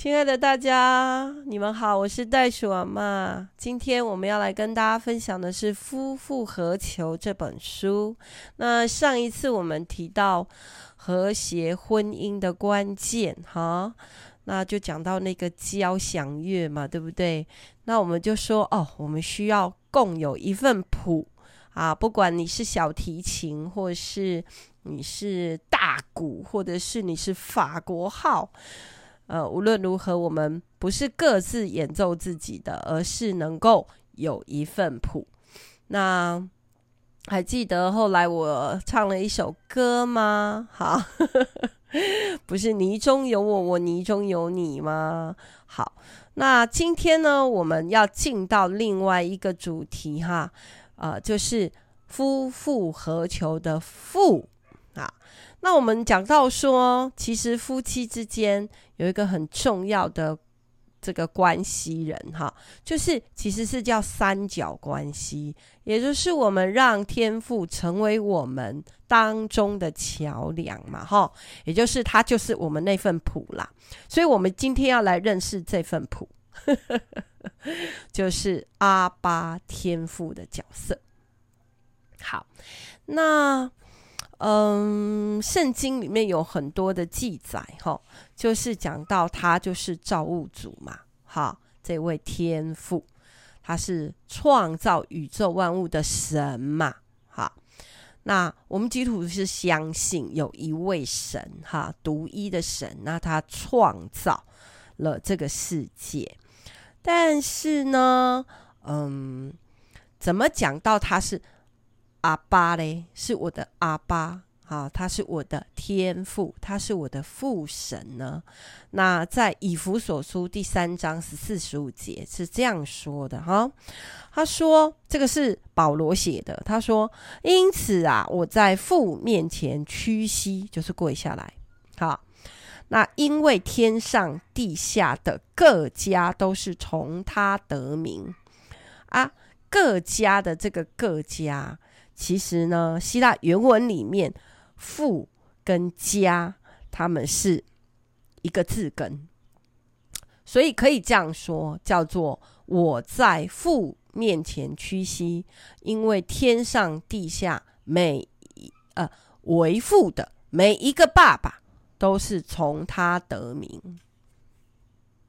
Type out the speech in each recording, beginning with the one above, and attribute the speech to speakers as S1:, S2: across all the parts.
S1: 亲爱的大家，你们好，我是袋鼠阿嬷。今天我们要来跟大家分享的是《夫复何求》这本书。那上一次我们提到和谐婚姻的关键，哈，那就讲到那个交响乐嘛，对不对？那我们就说哦，我们需要共有一份谱啊，不管你是小提琴，或是你是大鼓，或者是你是法国号。呃，无论如何，我们不是各自演奏自己的，而是能够有一份谱。那还记得后来我唱了一首歌吗？好，不是泥中有我，我泥中有你吗？好，那今天呢，我们要进到另外一个主题哈，呃，就是夫复何求的复。那我们讲到说，其实夫妻之间有一个很重要的这个关系人哈，就是其实是叫三角关系，也就是我们让天父成为我们当中的桥梁嘛哈，也就是他就是我们那份谱啦，所以我们今天要来认识这份谱，就是阿巴天赋的角色。好，那。嗯，圣经里面有很多的记载，哈，就是讲到他就是造物主嘛，哈，这位天父，他是创造宇宙万物的神嘛，哈。那我们基督徒是相信有一位神，哈，独一的神，那他创造了这个世界，但是呢，嗯，怎么讲到他是？阿爸嘞，是我的阿爸，好，他是我的天父，他是我的父神呢。那在以弗所书第三章十四十五节是这样说的哈，他说这个是保罗写的，他说，因此啊，我在父面前屈膝，就是跪下来，好，那因为天上地下的各家都是从他得名啊，各家的这个各家。其实呢，希腊原文里面“父”跟“家”他们是一个字根，所以可以这样说，叫做“我在父面前屈膝”，因为天上地下每一呃为父的每一个爸爸都是从他得名。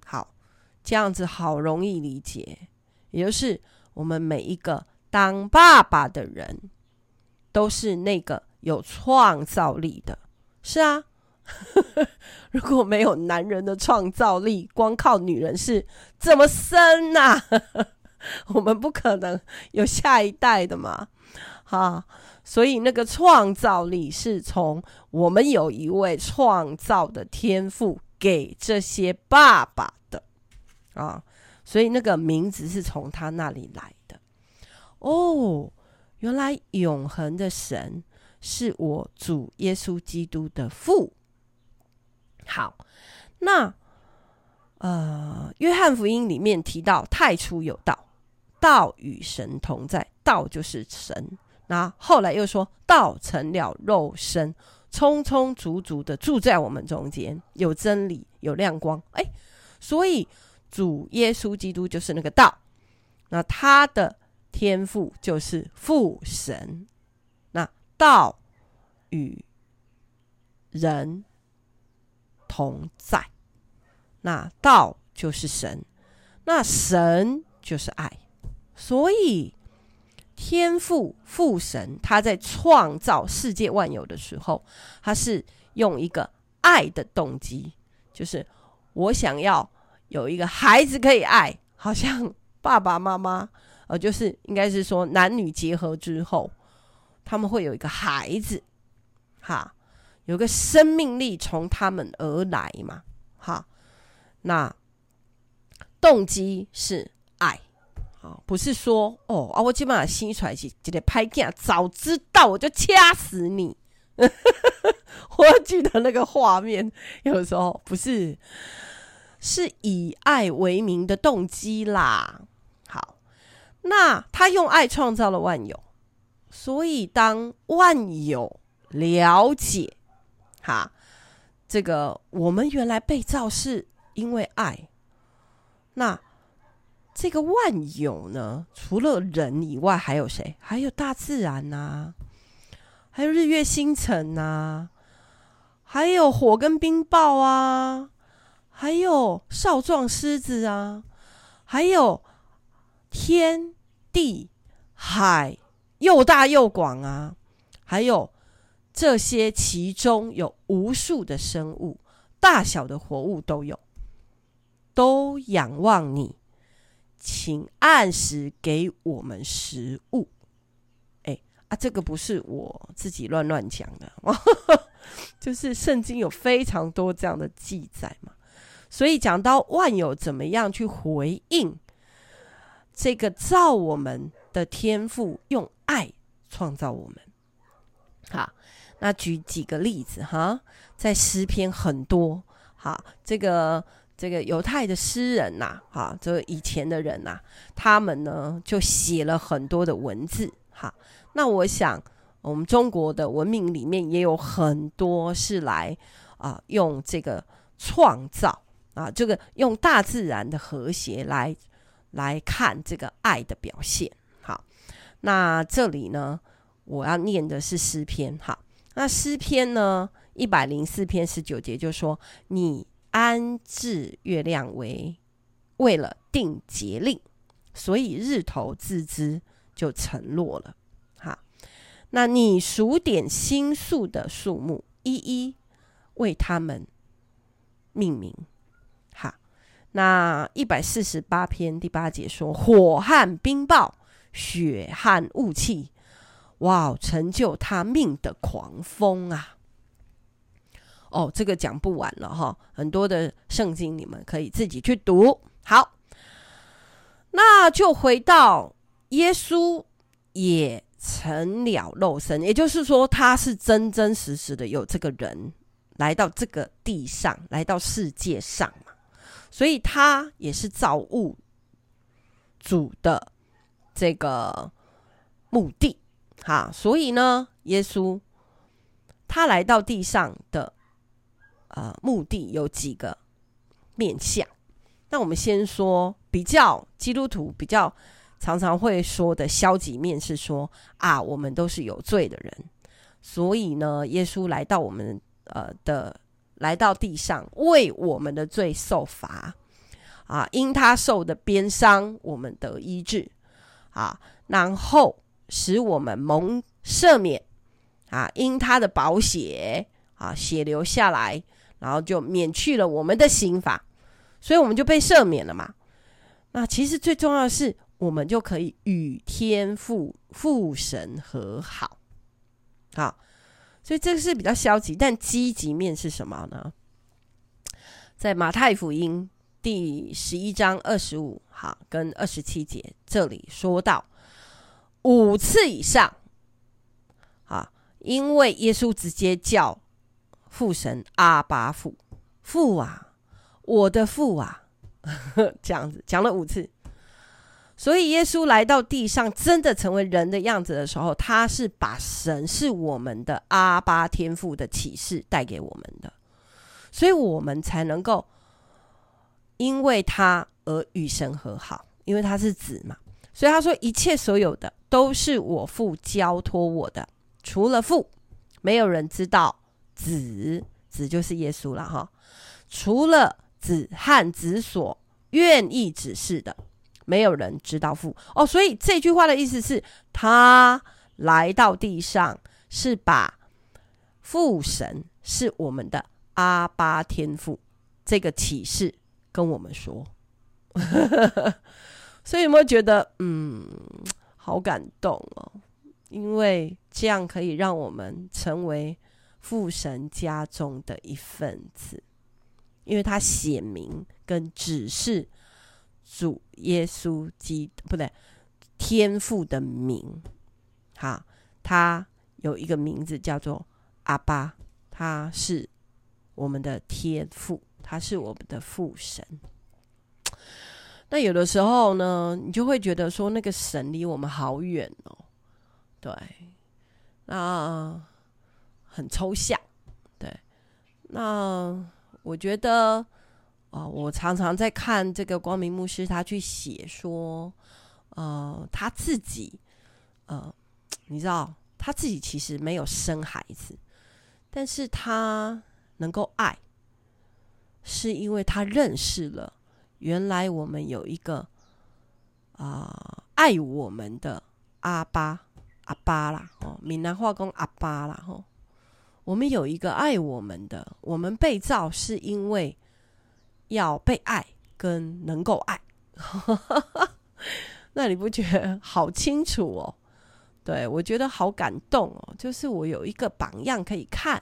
S1: 好，这样子好容易理解，也就是我们每一个当爸爸的人。都是那个有创造力的，是啊。如果没有男人的创造力，光靠女人是怎么生呐、啊？我们不可能有下一代的嘛。哈，所以那个创造力是从我们有一位创造的天赋给这些爸爸的啊，所以那个名字是从他那里来的哦。原来永恒的神是我主耶稣基督的父。好，那呃，约翰福音里面提到太初有道，道与神同在，道就是神。那后来又说道成了肉身，充充足足的住在我们中间，有真理，有亮光。哎，所以主耶稣基督就是那个道。那他的。天父就是父神，那道与人同在，那道就是神，那神就是爱，所以天父父神他在创造世界万有的时候，他是用一个爱的动机，就是我想要有一个孩子可以爱，好像爸爸妈妈。呃，就是应该是说男女结合之后，他们会有一个孩子，哈，有个生命力从他们而来嘛，哈，那动机是爱，啊，不是说哦啊，我基本上生出来是直接拍镜，早知道我就掐死你。我记得那个画面，有时候不是，是以爱为名的动机啦。那他用爱创造了万有，所以当万有了解，哈，这个我们原来被造是因为爱。那这个万有呢？除了人以外，还有谁？还有大自然呐、啊，还有日月星辰呐、啊，还有火跟冰雹啊，还有少壮狮子啊，还有天地海，又大又广啊，还有这些其中有无数的生物，大小的活物都有，都仰望你。请按时给我们食物。哎啊，这个不是我自己乱乱讲的，就是圣经有非常多这样的记载嘛。所以讲到万有怎么样去回应这个造我们的天赋，用爱创造我们。好，那举几个例子哈，在诗篇很多。好，这个。这个犹太的诗人呐、哈，这以前的人呐、他们呢就写了很多的文字，哈。那我想，我们中国的文明里面也有很多是来啊，用这个创造啊，这个用大自然的和谐来来看这个爱的表现。好，那这里呢，我要念的是诗篇，哈。那诗篇呢，一百零四篇十九节就说你。安置月亮为为了定节令，所以日头自知就沉落了。哈，那你数点星宿的数目，一一为他们命名。那一百四十八篇第八节说：火和冰雹，雪和雾气，哇，成就他命的狂风啊！哦，这个讲不完了哈，很多的圣经你们可以自己去读。好，那就回到耶稣也成了肉身，也就是说他是真真实实的有这个人来到这个地上，来到世界上，所以他也是造物主的这个目的哈。所以呢，耶稣他来到地上的。呃，目的有几个面向。那我们先说比较基督徒比较常常会说的消极面是说啊，我们都是有罪的人，所以呢，耶稣来到我们呃的来到地上，为我们的罪受罚啊，因他受的鞭伤，我们得医治啊，然后使我们蒙赦免啊，因他的宝血啊，血流下来。然后就免去了我们的刑罚，所以我们就被赦免了嘛。那其实最重要的是，我们就可以与天父父神和好。好，所以这个是比较消极，但积极面是什么呢？在马太福音第十一章二十五好跟二十七节这里说到五次以上，啊，因为耶稣直接叫。父神阿爸父，父啊，我的父啊，这样子讲了五次。所以耶稣来到地上，真的成为人的样子的时候，他是把神是我们的阿爸天父的启示带给我们的，所以我们才能够因为他而与神和好，因为他是子嘛。所以他说，一切所有的都是我父交托我的，除了父，没有人知道。子子就是耶稣了哈，除了子和子所愿意指示的，没有人知道父哦。所以这句话的意思是，他来到地上是把父神是我们的阿巴天父这个启示跟我们说。所以有没有觉得嗯，好感动哦？因为这样可以让我们成为。父神家中的一份子，因为他写明跟指示主耶稣基督，不对，天父的名，好，他有一个名字叫做阿爸，他是我们的天父，他是我们的父神。那有的时候呢，你就会觉得说，那个神离我们好远哦，对，那。很抽象，对。那我觉得，啊、我常常在看这个光明牧师，他去写说，呃，他自己，呃，你知道，他自己其实没有生孩子，但是他能够爱，是因为他认识了原来我们有一个啊、呃、爱我们的阿爸阿爸啦，哦，闽南话讲阿爸啦，哦，我们有一个爱我们的，我们被造是因为。要被爱跟能够爱，那你不觉得好清楚哦？对，我觉得好感动哦，就是我有一个榜样可以看，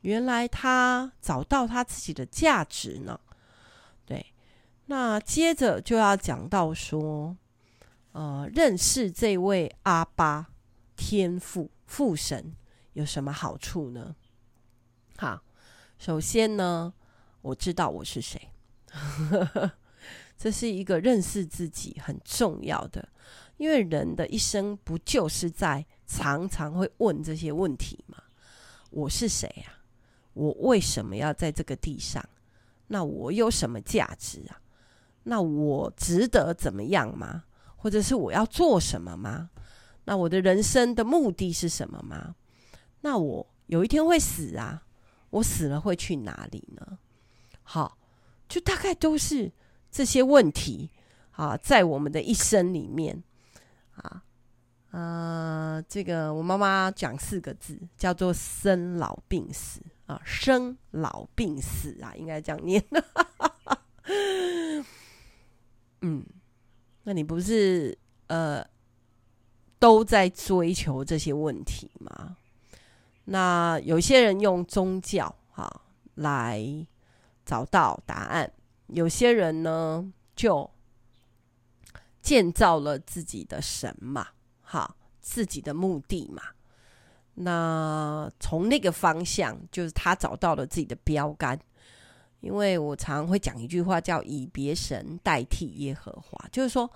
S1: 原来他找到他自己的价值呢。对，那接着就要讲到说，呃，认识这位阿巴天父父神有什么好处呢？好，首先呢。我知道我是谁，这是一个认识自己很重要的，因为人的一生不就是在常常会问这些问题吗？我是谁啊？我为什么要在这个地上？那我有什么价值啊？那我值得怎么样吗？或者是我要做什么吗？那我的人生的目的是什么吗？那我有一天会死啊，我死了会去哪里呢？好，就大概都是这些问题啊，在我们的一生里面啊，呃，这个我妈妈讲四个字，叫做生老病死啊，生老病死啊，应该这样念。嗯，那你不是呃都在追求这些问题吗？那有些人用宗教啊来。找到答案，有些人呢就建造了自己的神嘛，好，自己的目的嘛。那从那个方向，就是他找到了自己的标杆。因为我常会讲一句话，叫“以别神代替耶和华”，就是说，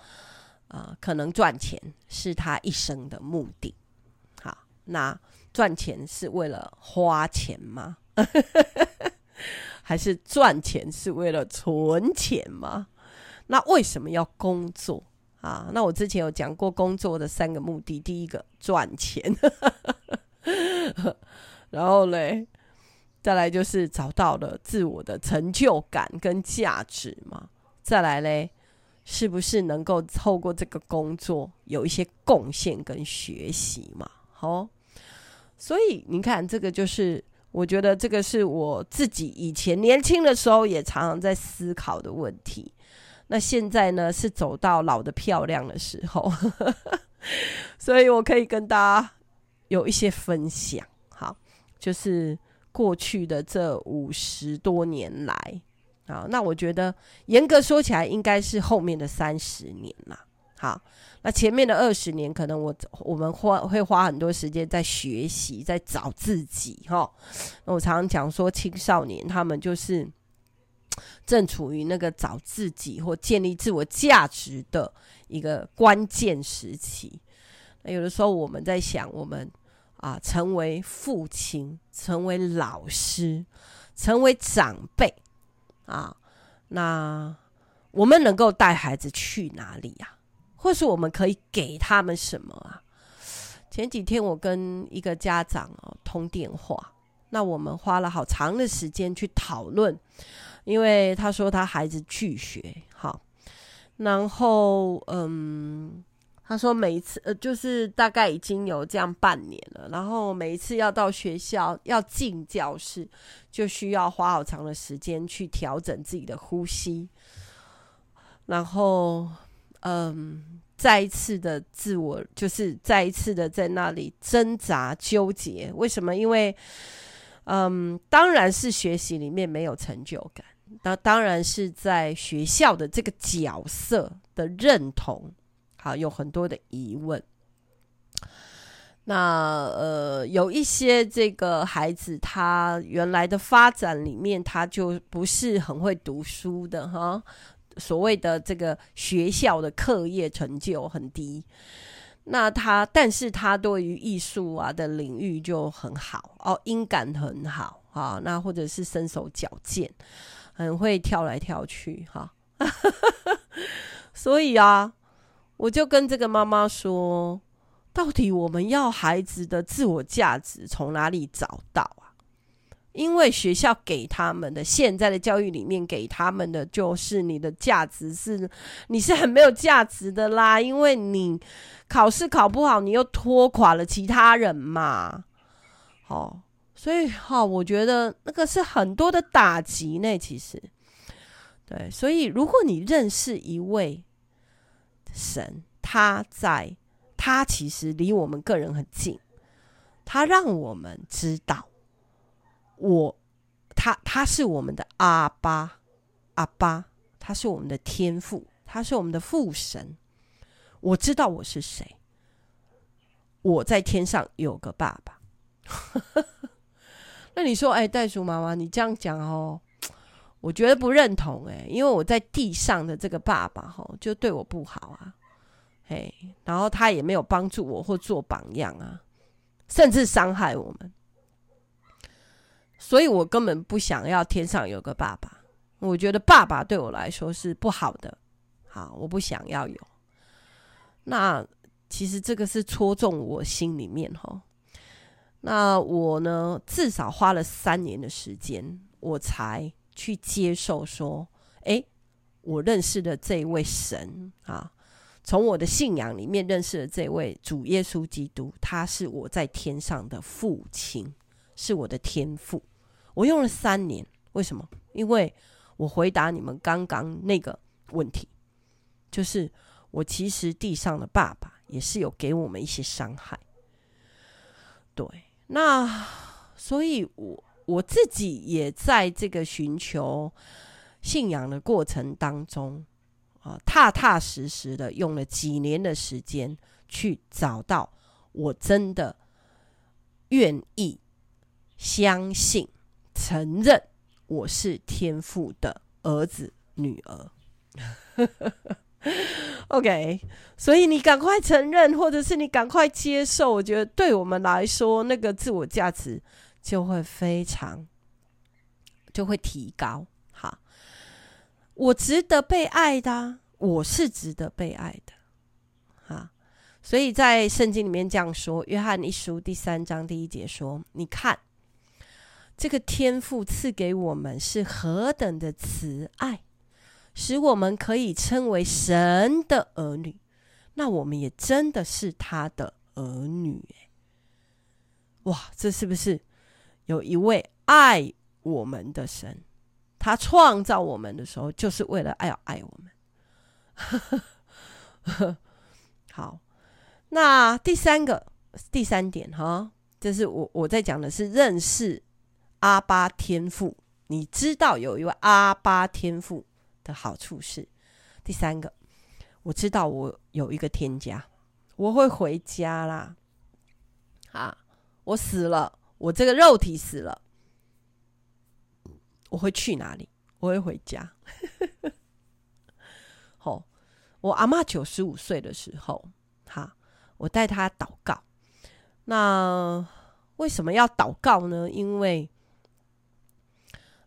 S1: 啊、可能赚钱是他一生的目的。好，那赚钱是为了花钱吗？还是赚钱是为了存钱吗？那为什么要工作啊？那我之前有讲过工作的三个目的：第一个赚钱，然后嘞，再来就是找到了自我的成就感跟价值嘛。再来嘞，是不是能够透过这个工作有一些贡献跟学习嘛？好，所以你看，这个就是。我觉得这个是我自己以前年轻的时候也常常在思考的问题。那现在呢，是走到老得漂亮的时候，所以我可以跟大家有一些分享。好，就是过去的这五十多年来，啊，那我觉得严格说起来，应该是后面的三十年啦。好，那前面的二十年，可能我我们花会花很多时间在学习，在找自己哈。我常常讲说，青少年他们就是正处于那个找自己或建立自我价值的一个关键时期。那有的时候我们在想，我们啊，成为父亲，成为老师，成为长辈啊，那我们能够带孩子去哪里呀？或是我们可以给他们什么啊？前几天我跟一个家长哦通电话，那我们花了好长的时间去讨论，因为他说他孩子拒学，好，然后嗯，他说每一次呃就是大概已经有这样半年了，然后每一次要到学校要进教室，就需要花好长的时间去调整自己的呼吸，然后。嗯，再一次的自我，就是再一次的在那里挣扎纠结。为什么？因为，嗯，当然是学习里面没有成就感，那当然是在学校的这个角色的认同，好，有很多的疑问。那呃，有一些这个孩子，他原来的发展里面，他就不是很会读书的哈。所谓的这个学校的课业成就很低，那他，但是他对于艺术啊的领域就很好哦，音感很好啊，那或者是身手矫健，很会跳来跳去哈。所以啊，我就跟这个妈妈说，到底我们要孩子的自我价值从哪里找到？因为学校给他们的，现在的教育里面给他们的就是你的价值是，你是很没有价值的啦，因为你考试考不好，你又拖垮了其他人嘛。好，所以好，我觉得那个是很多的打击呢。其实，对，所以如果你认识一位神，他在，他其实离我们个人很近，他让我们知道。我，他他是我们的阿爸，阿爸，他是我们的天父，他是我们的父神。我知道我是谁，我在天上有个爸爸。那你说，哎，袋鼠妈妈，你这样讲哦，我觉得不认同哎，因为我在地上的这个爸爸哈，就对我不好啊，嘿，然后他也没有帮助我或做榜样啊，甚至伤害我们。所以我根本不想要天上有个爸爸，我觉得爸爸对我来说是不好的，好，我不想要有。那其实这个是戳中我心里面哈。那我呢，至少花了三年的时间，我才去接受说，诶，我认识的这一位神啊，从我的信仰里面认识的这位主耶稣基督，他是我在天上的父亲。是我的天父，我用了三年，为什么？因为我回答你们刚刚那个问题，就是我其实地上的爸爸也是有给我们一些伤害，对，那所以我我自己也在这个寻求信仰的过程当中啊，踏踏实实的用了几年的时间去找到我真的愿意。相信、承认我是天父的儿子、女儿。OK，所以你赶快承认，或者是你赶快接受，我觉得对我们来说，那个自我价值就会非常，就会提高。好，我值得被爱的，我是值得被爱的。哈，所以在圣经里面这样说，《约翰一书》第三章第一节说：“你看。”这个天赋赐给我们是何等的慈爱，使我们可以称为神的儿女。那我们也真的是他的儿女。哇，这是不是有一位爱我们的神？他创造我们的时候，就是为了爱要爱我们。好，那第三个第三点哈，就是我我在讲的是认识。阿巴天赋，你知道有一位阿巴天赋的好处是第三个，我知道我有一个天家，我会回家啦。啊，我死了，我这个肉体死了，我会去哪里？我会回家。好，我阿妈九十五岁的时候，哈，我带她祷告。那为什么要祷告呢？因为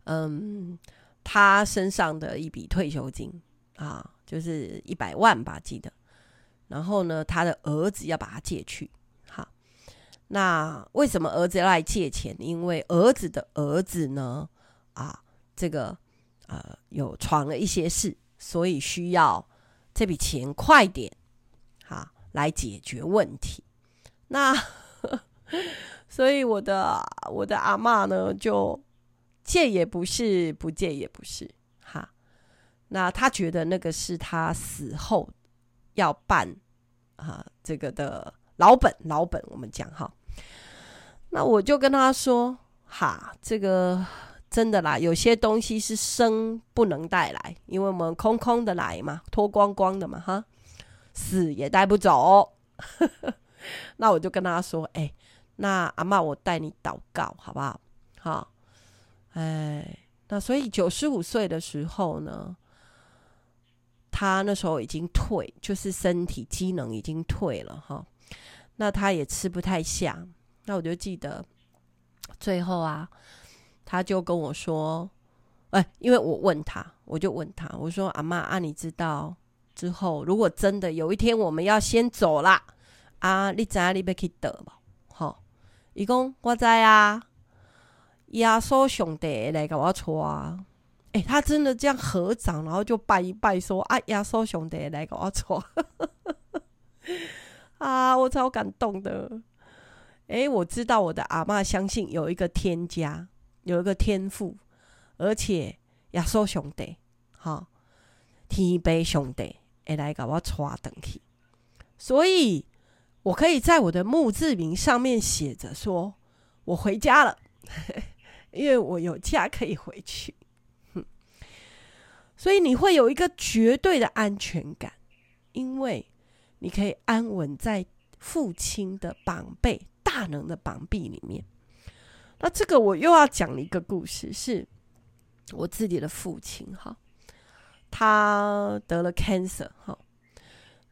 S1: 嗯，他身上的一笔退休金啊，就是一百万吧，记得。然后呢，他的儿子要把他借去。好，那为什么儿子要来借钱？因为儿子的儿子呢，啊，这个呃有闯了一些事，所以需要这笔钱快点，好来解决问题。那 所以我的我的阿嬷呢就。借也不是，不借也不是，哈。那他觉得那个是他死后要办啊这个的老本，老本我们讲哈。那我就跟他说，哈，这个真的啦，有些东西是生不能带来，因为我们空空的来嘛，脱光光的嘛，哈，死也带不走。那我就跟他说，哎、那阿妈，我带你祷告好不好？好。哎，那所以九十五岁的时候呢，他那时候已经退，就是身体机能已经退了哈。那他也吃不太下，那我就记得最后啊，他就跟我说：“哎，因为我问他，我就问他，我说阿妈啊，你知道之后如果真的有一天我们要先走啦，啊，你知影你要去倒吗？吼，伊讲我知啊，耶稣上帝来给我带啊。哎，他真的这样合掌，然后就拜一拜，说啊，耶稣上帝来给我带 啊，我超感动的。哎，我知道我的阿妈相信有一个天家，有一个天父。而且耶稣上帝，哈，天杯上帝会来给我带回去，所以我可以在我的墓志铭上面写着说，我回家了，因为我有家可以回去。所以你会有一个绝对的安全感，因为你可以安稳在父亲的膀臂、大能的膀臂里面。那这个我又要讲一个故事是。我自己的父亲哈，他得了 cancer 哈。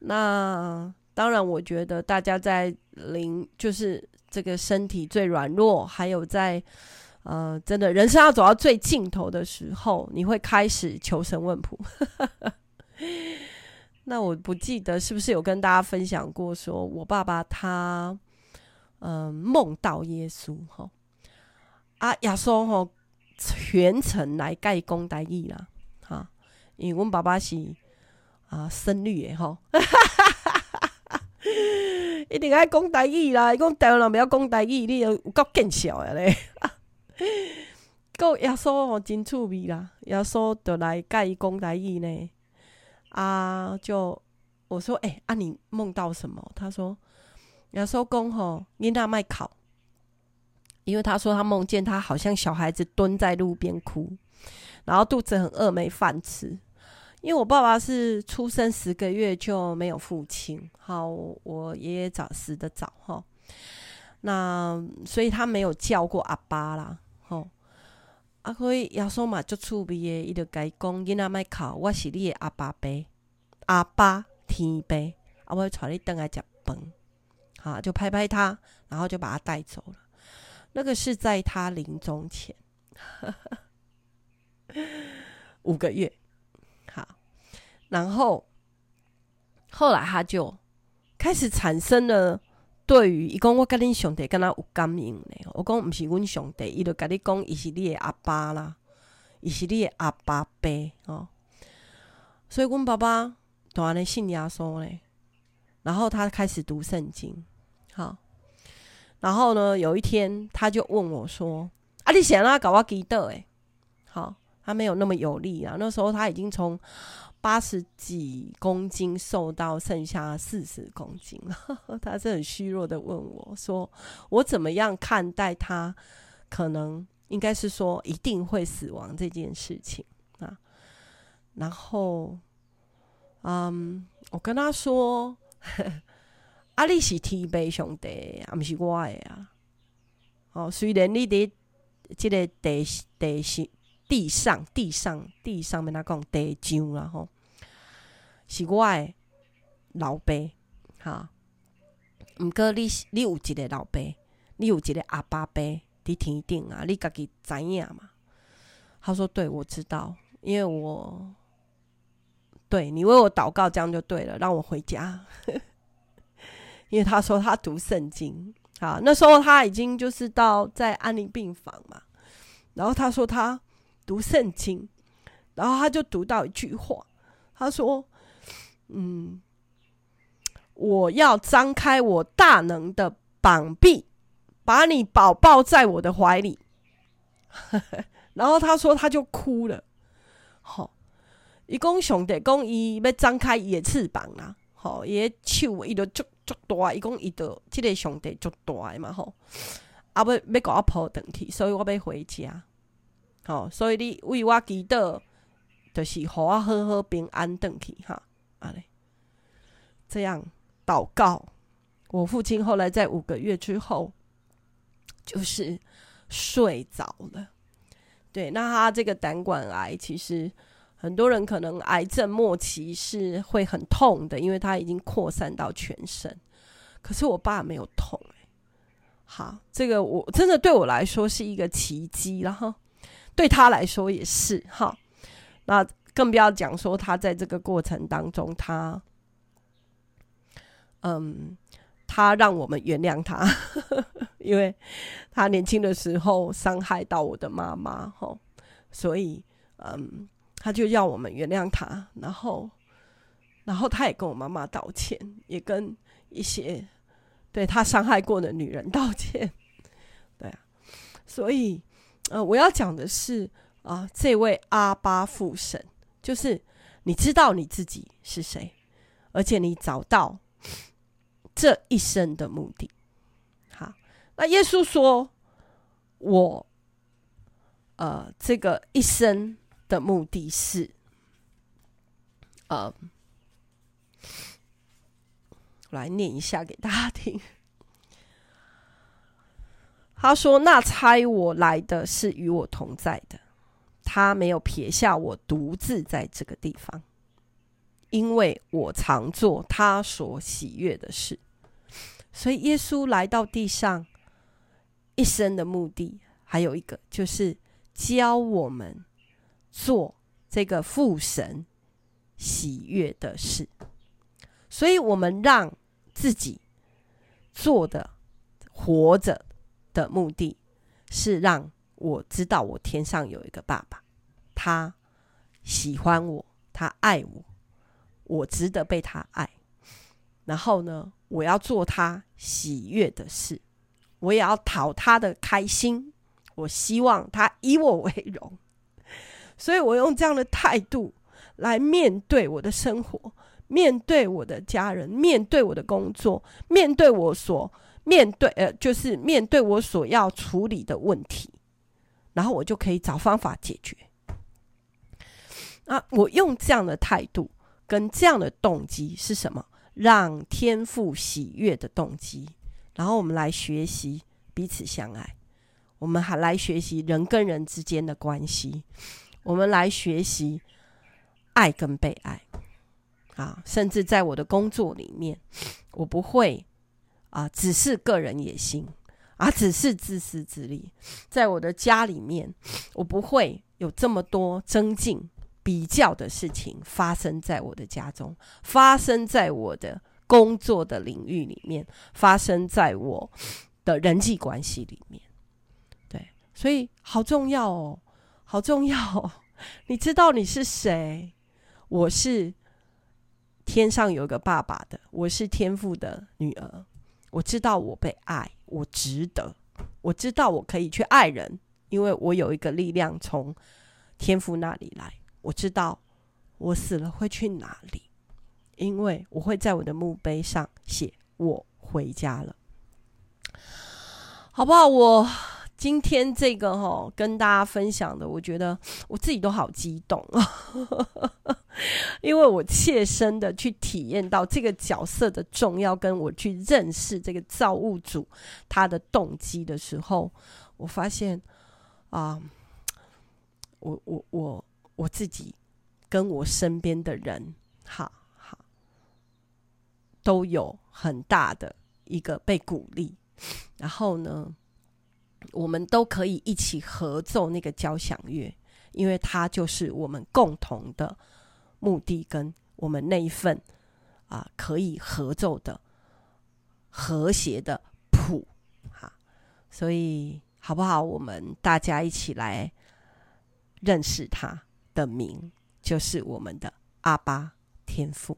S1: 那当然，我觉得大家在临就是这个身体最软弱，还有在呃，真的人生要走到最尽头的时候，你会开始求神问卜。那我不记得是不是有跟大家分享过，说我爸爸他嗯、呃、梦到耶稣哈啊耶稣哈。全程来甲伊讲台语啦，哈，因为阮爸爸是啊深绿的吼，一定爱讲台语啦。伊讲台湾人不要讲台语，你有够见笑的咧。够耶稣哦，真趣味啦。耶稣就来甲伊讲台语呢。啊，就我说，诶、欸，啊，你梦到什么？他说，耶稣讲吼，囡仔卖哭。因为他说他梦见他好像小孩子蹲在路边哭，然后肚子很饿没饭吃。因为我爸爸是出生十个月就没有父亲，好，我爷爷早死得早哈，那所以他没有叫过阿爸啦，啊，可以耶稣嘛就趣味的，伊就甲伊讲，囡仔莫哭，我是你的阿爸爸，阿爸天爸，啊，我会带你回来食饭，好，就拍拍他，然后就把他带走了。那个是在他临终前。五个月，好，然后后来他就开始产生了对于，伊讲我跟恁兄弟敢若有感应呢。我讲毋是阮上帝，伊就甲你讲，伊是你的阿爸啦，伊是你的阿爸爸哦。所以阮爸爸当然信耶稣咧，然后他开始读圣经，好。然后呢，有一天他就问我说：“啊，你想让他搞我几多？”哎，好，他没有那么有力啊。那时候他已经从八十几公斤瘦到剩下四十公斤了。他是很虚弱的问我说：“我怎么样看待他？可能应该是说一定会死亡这件事情啊。”然后，嗯，我跟他说。啊！你是天父上帝，啊，不是我的啊。哦，虽然你伫即个地地是地上地上地上面，那讲地上啦吼，是我的老爸哈。毋过你你有一个老爸，你有一个阿爸爸伫天顶啊，你家己知影嘛？他说：“对，我知道，因为我对你为我祷告，这样就对了，让我回家。”因为他说他读圣经啊，那时候他已经就是到在安宁病房嘛，然后他说他读圣经，然后他就读到一句话，他说：“嗯，我要张开我大能的膀臂，把你抱抱在我的怀里。”然后他说他就哭了。好，伊讲上帝讲伊要张开伊的翅膀啦，好，伊的手伊就足。足大，伊讲伊的这个上帝足大嘛吼，啊要要甲我抱转去，所以我要回家。吼，所以你为我祈祷，就是互我好好平安转去哈。啊嘞，这样祷告，我父亲后来在五个月之后，就是睡着了。对，那他这个胆管癌其实。很多人可能癌症末期是会很痛的，因为他已经扩散到全身。可是我爸没有痛，欸，好，这个我真的对我来说是一个奇迹。然后对他来说也是哈。那更不要讲说他在这个过程当中，他，嗯，他让我们原谅他，因为他年轻的时候伤害到我的妈妈哈，所以嗯，他就要我们原谅他，然后，然后他也跟我妈妈道歉，也跟一些对他伤害过的女人道歉，对啊，所以呃，我要讲的是。啊，这位阿巴父神，就是你知道你自己是谁，而且你找到这一生的目的。好，那耶稣说：“我，呃，这个一生的目的是，呃，我来念一下给大家听。”他说：“那差我来的是与我同在的。”他没有撇下我独自在这个地方，因为我常做他所喜悦的事。所以耶稣来到地上一生的目的，还有一个就是教我们做这个父神喜悦的事。所以我们让自己做的活着的目的是让。我知道我天上有一个爸爸，他喜欢我，他爱我，我值得被他爱。然后呢，我要做他喜悦的事，我也要讨他的开心。我希望他以我为荣，所以我用这样的态度来面对我的生活，面对我的家人，面对我的工作，面对我所面对呃，就是面对我所要处理的问题。然后我就可以找方法解决。那我用这样的态度跟这样的动机是什么？让天赋喜悦的动机。然后我们来学习彼此相爱，我们还来学习人跟人之间的关系，我们来学习爱跟被爱。啊，甚至在我的工作里面，我不会啊，只是个人野心。啊，只是自私自利，在我的家里面，我不会有这么多增进比较的事情发生在我的家中，发生在我的工作的领域里面，发生在我的人际关系里面。对，所以好重要哦，好重要哦！你知道你是谁？我是天上有个爸爸的，我是天父的女儿。我知道我被爱，我值得。我知道我可以去爱人，因为我有一个力量从天赋那里来。我知道我死了会去哪里，因为我会在我的墓碑上写我回家了，好不好？我。今天这个哈、哦、跟大家分享的，我觉得 我自己都好激动，因为我切身的去体验到这个角色的重要，跟我去认识这个造物主他的动机的时候，我发现啊，我我我我自己跟我身边的人，哈哈，都有很大的一个被鼓励，然后呢，我们都可以一起合奏那个交响乐，因为它就是我们共同的目的，跟我们那一份啊、可以合奏的和谐的谱，哈，所以好不好？我们大家一起来认识他的名，就是我们的阿巴天赋。